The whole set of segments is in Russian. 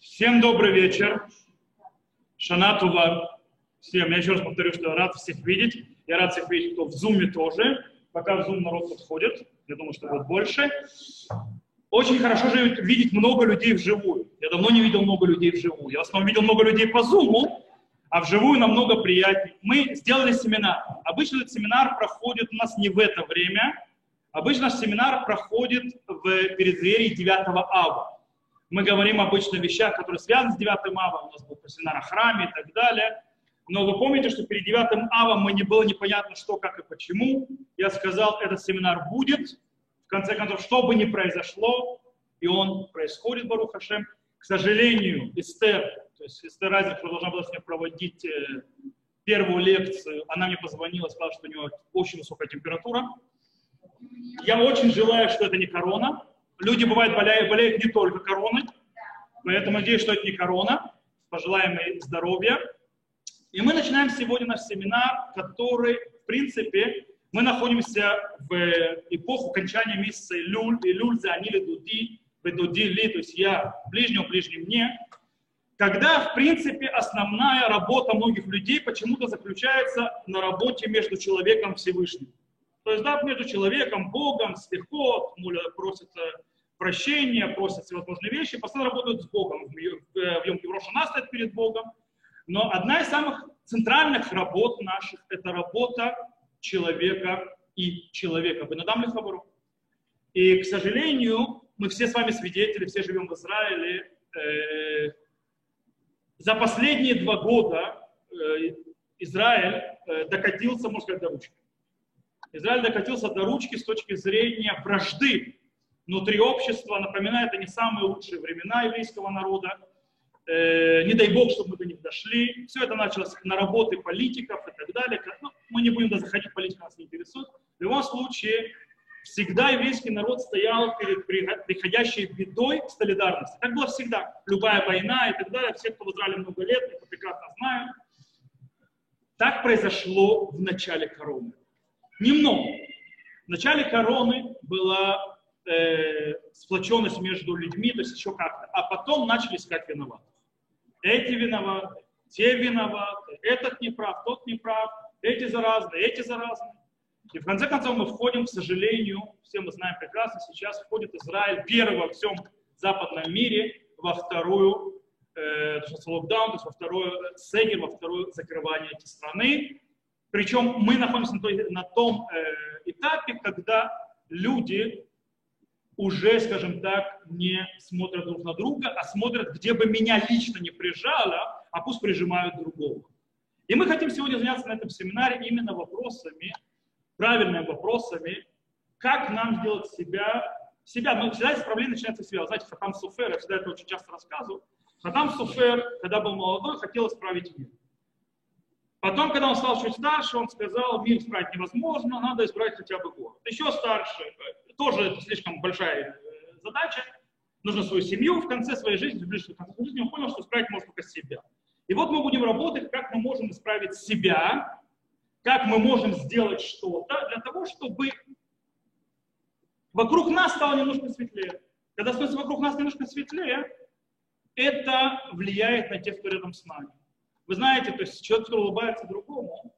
Всем добрый вечер. Шанатува. Всем. Я еще раз повторю, что рад всех видеть. Я рад всех видеть, кто в Зуме тоже. Пока в Зум народ подходит. Я думаю, что будет больше. Очень хорошо же видеть много людей вживую. Я давно не видел много людей вживую. Я в основном видел много людей по Зуму, а вживую намного приятнее. Мы сделали семинар. Обычно этот семинар проходит у нас не в это время. Обычно наш семинар проходит в преддверии 9 ава. Мы говорим обычно о вещах, которые связаны с 9 ава. У нас был семинар о храме и так далее. Но вы помните, что перед 9 ава мы не было непонятно, что, как и почему. Я сказал, этот семинар будет. В конце концов, что бы ни произошло, и он происходит, Барух Хашем. К сожалению, Эстер, то есть Эстер Разик, которая должна была с ней проводить э, первую лекцию, она мне позвонила, сказала, что у нее очень высокая температура. Я очень желаю, что это не корона. Люди, бывают, болеют, болеют не только короной, поэтому надеюсь, что это не корона. Пожелаем ей здоровья. И мы начинаем сегодня наш семинар, который, в принципе, мы находимся в эпоху окончания месяца Илюль, Илюль, Занили, Дуди, Бедуди, Ли, то есть я ближнего, ближний мне, когда, в принципе, основная работа многих людей почему-то заключается на работе между человеком и Всевышним. То есть, да, между человеком, Богом, слегка, просит прощения, просят всевозможные вещи, постоянно работают с Богом. В Йом Киврош она стоит перед Богом. Но одна из самых центральных работ наших – это работа человека и человека. Вы надам хабару? И, к сожалению, мы все с вами свидетели, все живем в Израиле. Э, за последние два года э, Израиль э, докатился, можно сказать, до ручки. Израиль докатился до ручки с точки зрения вражды внутри общества. Напоминаю, это не самые лучшие времена еврейского народа. Э, не дай бог, чтобы мы до них дошли. Все это началось на работы политиков и так далее. Ну, мы не будем даже заходить, политика нас не интересует. В любом случае, всегда еврейский народ стоял перед приходящей бедой солидарности. Так было всегда. Любая война и так далее. Все, кто в Израиле много лет, это прекрасно знают. Так произошло в начале короны немного. В начале короны была э, сплоченность между людьми, то есть еще как-то. А потом начали искать виноватых. Эти виноваты, те виноваты, этот не прав, тот не прав, эти заразные, эти заразные. И в конце концов мы входим, к сожалению, все мы знаем прекрасно, сейчас входит Израиль первый во всем западном мире во вторую, э, локдаун, то есть во вторую сегер, во второе закрывание этой страны. Причем мы находимся на, той, на том э, этапе, когда люди уже, скажем так, не смотрят друг на друга, а смотрят, где бы меня лично не прижало, а пусть прижимают другого. И мы хотим сегодня заняться на этом семинаре именно вопросами, правильными вопросами, как нам сделать себя, себя, но всегда исправление начинается с себя. Знаете, Хатам Суфер, я всегда это очень часто рассказываю. Хатам Суфер, когда был молодой, хотел исправить мир. Потом, когда он стал чуть старше, он сказал, мир исправить невозможно, надо избрать хотя бы город. Еще старше, тоже это слишком большая э, задача, нужно свою семью в конце своей жизни, в ближайшем конце жизни, он понял, что исправить можно только себя. И вот мы будем работать, как мы можем исправить себя, как мы можем сделать что-то для того, чтобы вокруг нас стало немножко светлее. Когда становится вокруг нас немножко светлее, это влияет на тех, кто рядом с нами. Вы знаете, то есть человек, который улыбается другому,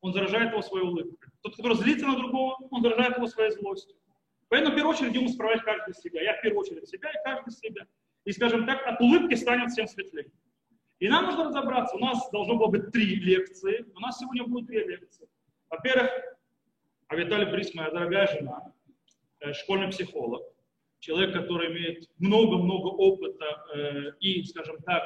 он заражает его своей улыбкой. Тот, который злится на другого, он заражает его своей злостью. Поэтому в первую очередь ему справлять каждый себя. Я в первую очередь себя и каждый себя. И, скажем так, от улыбки станет всем светлее. И нам нужно разобраться. У нас должно было быть три лекции. У нас сегодня будет две лекции. Во-первых, Авиталий Брис, моя дорогая жена, э, школьный психолог, человек, который имеет много-много опыта э, и, скажем так,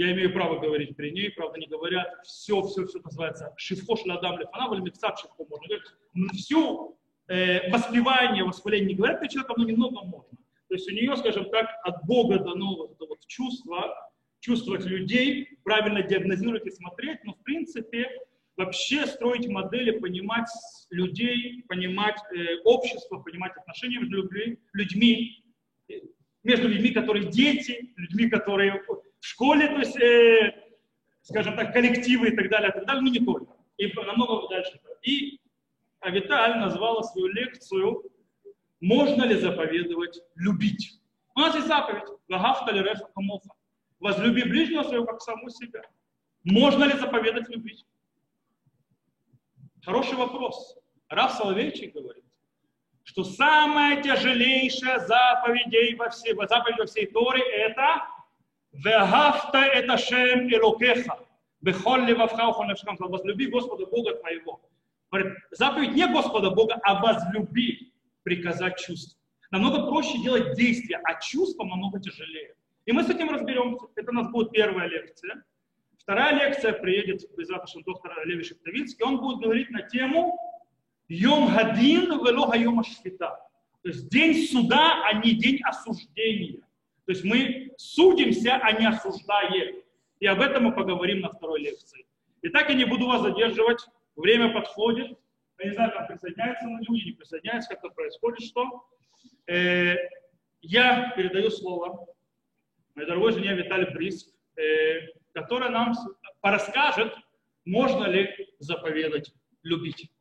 я имею право говорить при ней, правда не говорят, все, все, все называется шифхош ладам лефана, или миксат шифхо можно говорить, все э, воспевание, восхваление не говорят перед человеком, но немного можно. То есть у нее, скажем так, от Бога дано вот это вот чувство, чувствовать людей, правильно диагнозировать и смотреть, но в принципе вообще строить модели, понимать людей, понимать э, общество, понимать отношения между людьми, э, между людьми, которые дети, людьми, которые в школе, то есть, э, скажем так, коллективы и так далее, и так далее, но не только. И намного дальше. И Авиталь назвала свою лекцию можно ли заповедовать любить? У нас есть заповедь. Лагафта ли реха камоха. Возлюби ближнего своего, как саму себя. Можно ли заповедать любить? Хороший вопрос. Раф Соловейчик говорит, что самая тяжелейшая заповедь во всей, заповедь во всей Торе это «Вегафта это шем элокеха». Бехоль левавха ухоневшкам. Возлюби Господа Бога твоего. Заповедь не Господа Бога, а возлюби, приказать чувства. Намного проще делать действия, а чувства намного тяжелее. И мы с этим разберемся. Это у нас будет первая лекция. Вторая лекция приедет без доктор Леви Шептовицкий. Он будет говорить на тему Йом Гадин велога Йома Шфита. То есть день суда, а не день осуждения. То есть мы судимся, а не осуждаем. И об этом мы поговорим на второй лекции. Итак, я не буду вас задерживать. Время подходит. Я не знаю, как присоединяются люди, не присоединяются, как это происходит, что. Э, я передаю слово моей дорогой жене Виталий Бриск, э, которая нам расскажет, можно ли заповедать любить.